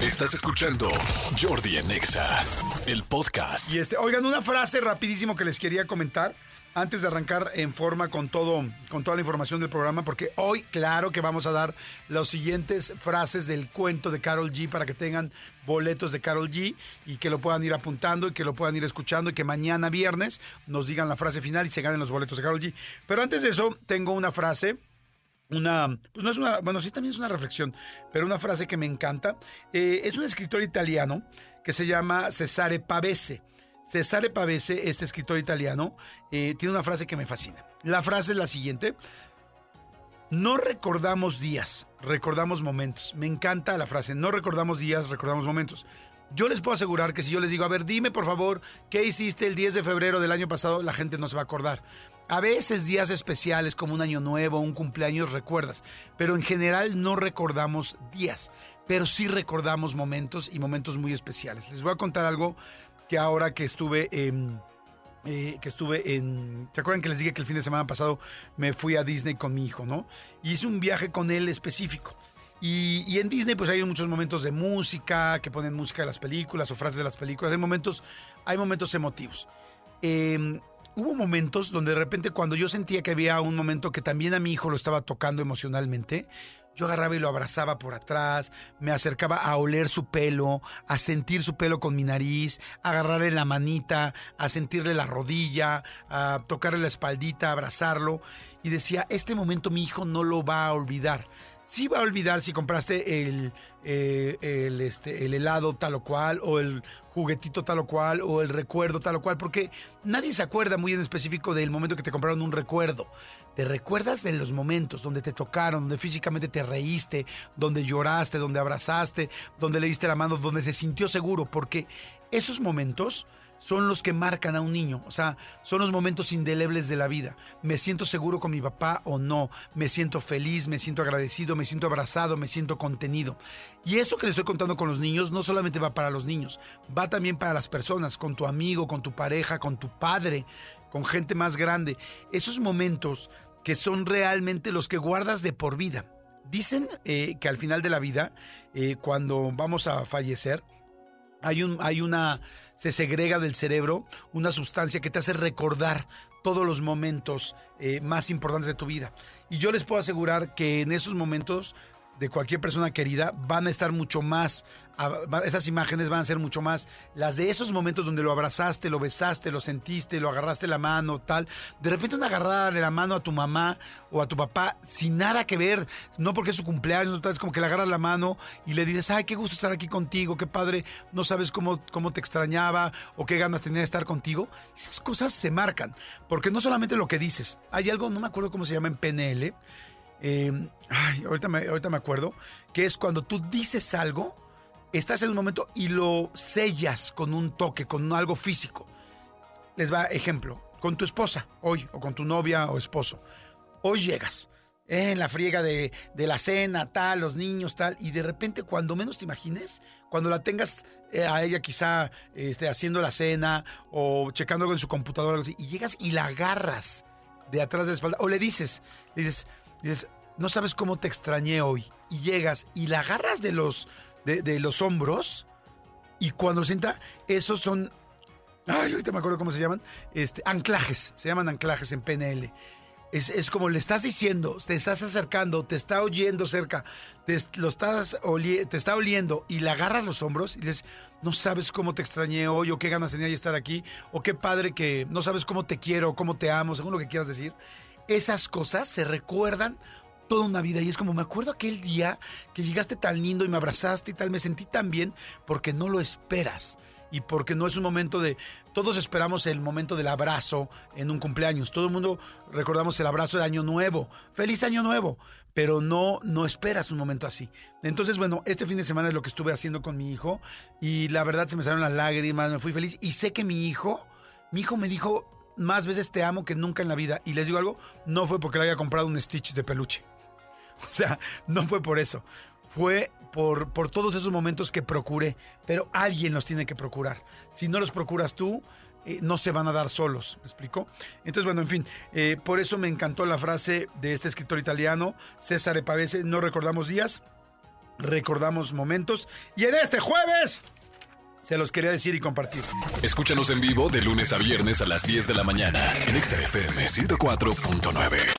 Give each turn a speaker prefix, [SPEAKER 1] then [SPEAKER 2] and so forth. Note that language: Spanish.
[SPEAKER 1] Estás escuchando Jordi Anexa, el podcast.
[SPEAKER 2] Y este, oigan, una frase rapidísimo que les quería comentar antes de arrancar en forma con todo, con toda la información del programa, porque hoy, claro que vamos a dar las siguientes frases del cuento de Carol G para que tengan boletos de Carol G y que lo puedan ir apuntando y que lo puedan ir escuchando y que mañana viernes nos digan la frase final y se ganen los boletos de Carol G. Pero antes de eso, tengo una frase una, pues no es una, bueno, sí también es una reflexión, pero una frase que me encanta. Eh, es un escritor italiano que se llama Cesare Pavese. Cesare Pavese, este escritor italiano, eh, tiene una frase que me fascina. La frase es la siguiente. No recordamos días, recordamos momentos. Me encanta la frase. No recordamos días, recordamos momentos. Yo les puedo asegurar que si yo les digo, a ver, dime por favor, ¿qué hiciste el 10 de febrero del año pasado? La gente no se va a acordar. A veces días especiales como un año nuevo, un cumpleaños recuerdas, pero en general no recordamos días, pero sí recordamos momentos y momentos muy especiales. Les voy a contar algo que ahora que estuve en... Eh, que estuve en... ¿Se acuerdan que les dije que el fin de semana pasado me fui a Disney con mi hijo, ¿no? Y hice un viaje con él específico. Y, en Disney pues hay muchos momentos de música, que ponen música de las películas o frases de las películas. Hay momentos, hay momentos emotivos. Eh, hubo momentos donde de repente cuando yo sentía que había un momento que también a mi hijo lo estaba tocando emocionalmente, yo agarraba y lo abrazaba por atrás, me acercaba a oler su pelo, a sentir su pelo con mi nariz, a agarrarle la manita, a sentirle la rodilla, a tocarle la espaldita, a abrazarlo. Y decía, este momento mi hijo no lo va a olvidar. Sí va a olvidar si compraste el, eh, el, este, el helado tal o cual, o el juguetito tal o cual, o el recuerdo tal o cual, porque nadie se acuerda muy en específico del momento que te compraron un recuerdo. Te recuerdas de los momentos donde te tocaron, donde físicamente te reíste, donde lloraste, donde abrazaste, donde le diste la mano, donde se sintió seguro, porque esos momentos son los que marcan a un niño, o sea, son los momentos indelebles de la vida. Me siento seguro con mi papá o no, me siento feliz, me siento agradecido, me siento abrazado, me siento contenido. Y eso que les estoy contando con los niños no solamente va para los niños, va también para las personas, con tu amigo, con tu pareja, con tu padre, con gente más grande. Esos momentos que son realmente los que guardas de por vida. Dicen eh, que al final de la vida, eh, cuando vamos a fallecer, hay, un, hay una, se segrega del cerebro una sustancia que te hace recordar todos los momentos eh, más importantes de tu vida. Y yo les puedo asegurar que en esos momentos de cualquier persona querida van a estar mucho más, esas imágenes van a ser mucho más las de esos momentos donde lo abrazaste, lo besaste, lo sentiste, lo agarraste la mano, tal. De repente una agarrada de la mano a tu mamá o a tu papá sin nada que ver, no porque es su cumpleaños, tal, es como que le agarras la mano y le dices, ay, qué gusto estar aquí contigo, qué padre, no sabes cómo, cómo te extrañaba o qué ganas tenía de estar contigo. Esas cosas se marcan, porque no solamente lo que dices, hay algo, no me acuerdo cómo se llama en PNL, eh, ay, ahorita, me, ahorita me acuerdo, que es cuando tú dices algo, estás en un momento y lo sellas con un toque, con algo físico. Les va ejemplo, con tu esposa hoy, o con tu novia o esposo. Hoy llegas en la friega de, de, la cena, tal, los niños, tal, y de repente cuando menos te imagines, cuando la tengas eh, a ella quizá este, haciendo la cena o checando algo en su computadora, y llegas y la agarras de atrás de la espalda, o le dices, le dices, dices, no sabes cómo te extrañé hoy. Y llegas y la agarras de los, de, los hombros y cuando sienta, esos son, ay, ahorita me acuerdo cómo se llaman, este, anclajes, se llaman anclajes en PNL. Es, es, como le estás diciendo, te estás acercando, te está oyendo cerca, te, lo estás te está oliendo y le agarras los hombros y dices, no sabes cómo te extrañé hoy o qué ganas tenía de estar aquí o qué padre que no sabes cómo te quiero, cómo te amo, según lo que quieras decir. Esas cosas se recuerdan toda una vida. Y es como me acuerdo aquel día que llegaste tan lindo y me abrazaste y tal, me sentí tan bien porque no lo esperas y porque no es un momento de todos esperamos el momento del abrazo en un cumpleaños, todo el mundo recordamos el abrazo de año nuevo, feliz año nuevo, pero no no esperas un momento así. Entonces, bueno, este fin de semana es lo que estuve haciendo con mi hijo y la verdad se me salieron las lágrimas, me fui feliz y sé que mi hijo, mi hijo me dijo más veces te amo que nunca en la vida y les digo algo, no fue porque le haya comprado un Stitch de peluche. O sea, no fue por eso. Fue por, por todos esos momentos que procuré. Pero alguien los tiene que procurar. Si no los procuras tú, eh, no se van a dar solos. ¿Me explico? Entonces, bueno, en fin, eh, por eso me encantó la frase de este escritor italiano, César Pavese, no recordamos días, recordamos momentos. Y en este jueves se los quería decir y compartir.
[SPEAKER 1] Escúchanos en vivo de lunes a viernes a las 10 de la mañana en XFM 104.9.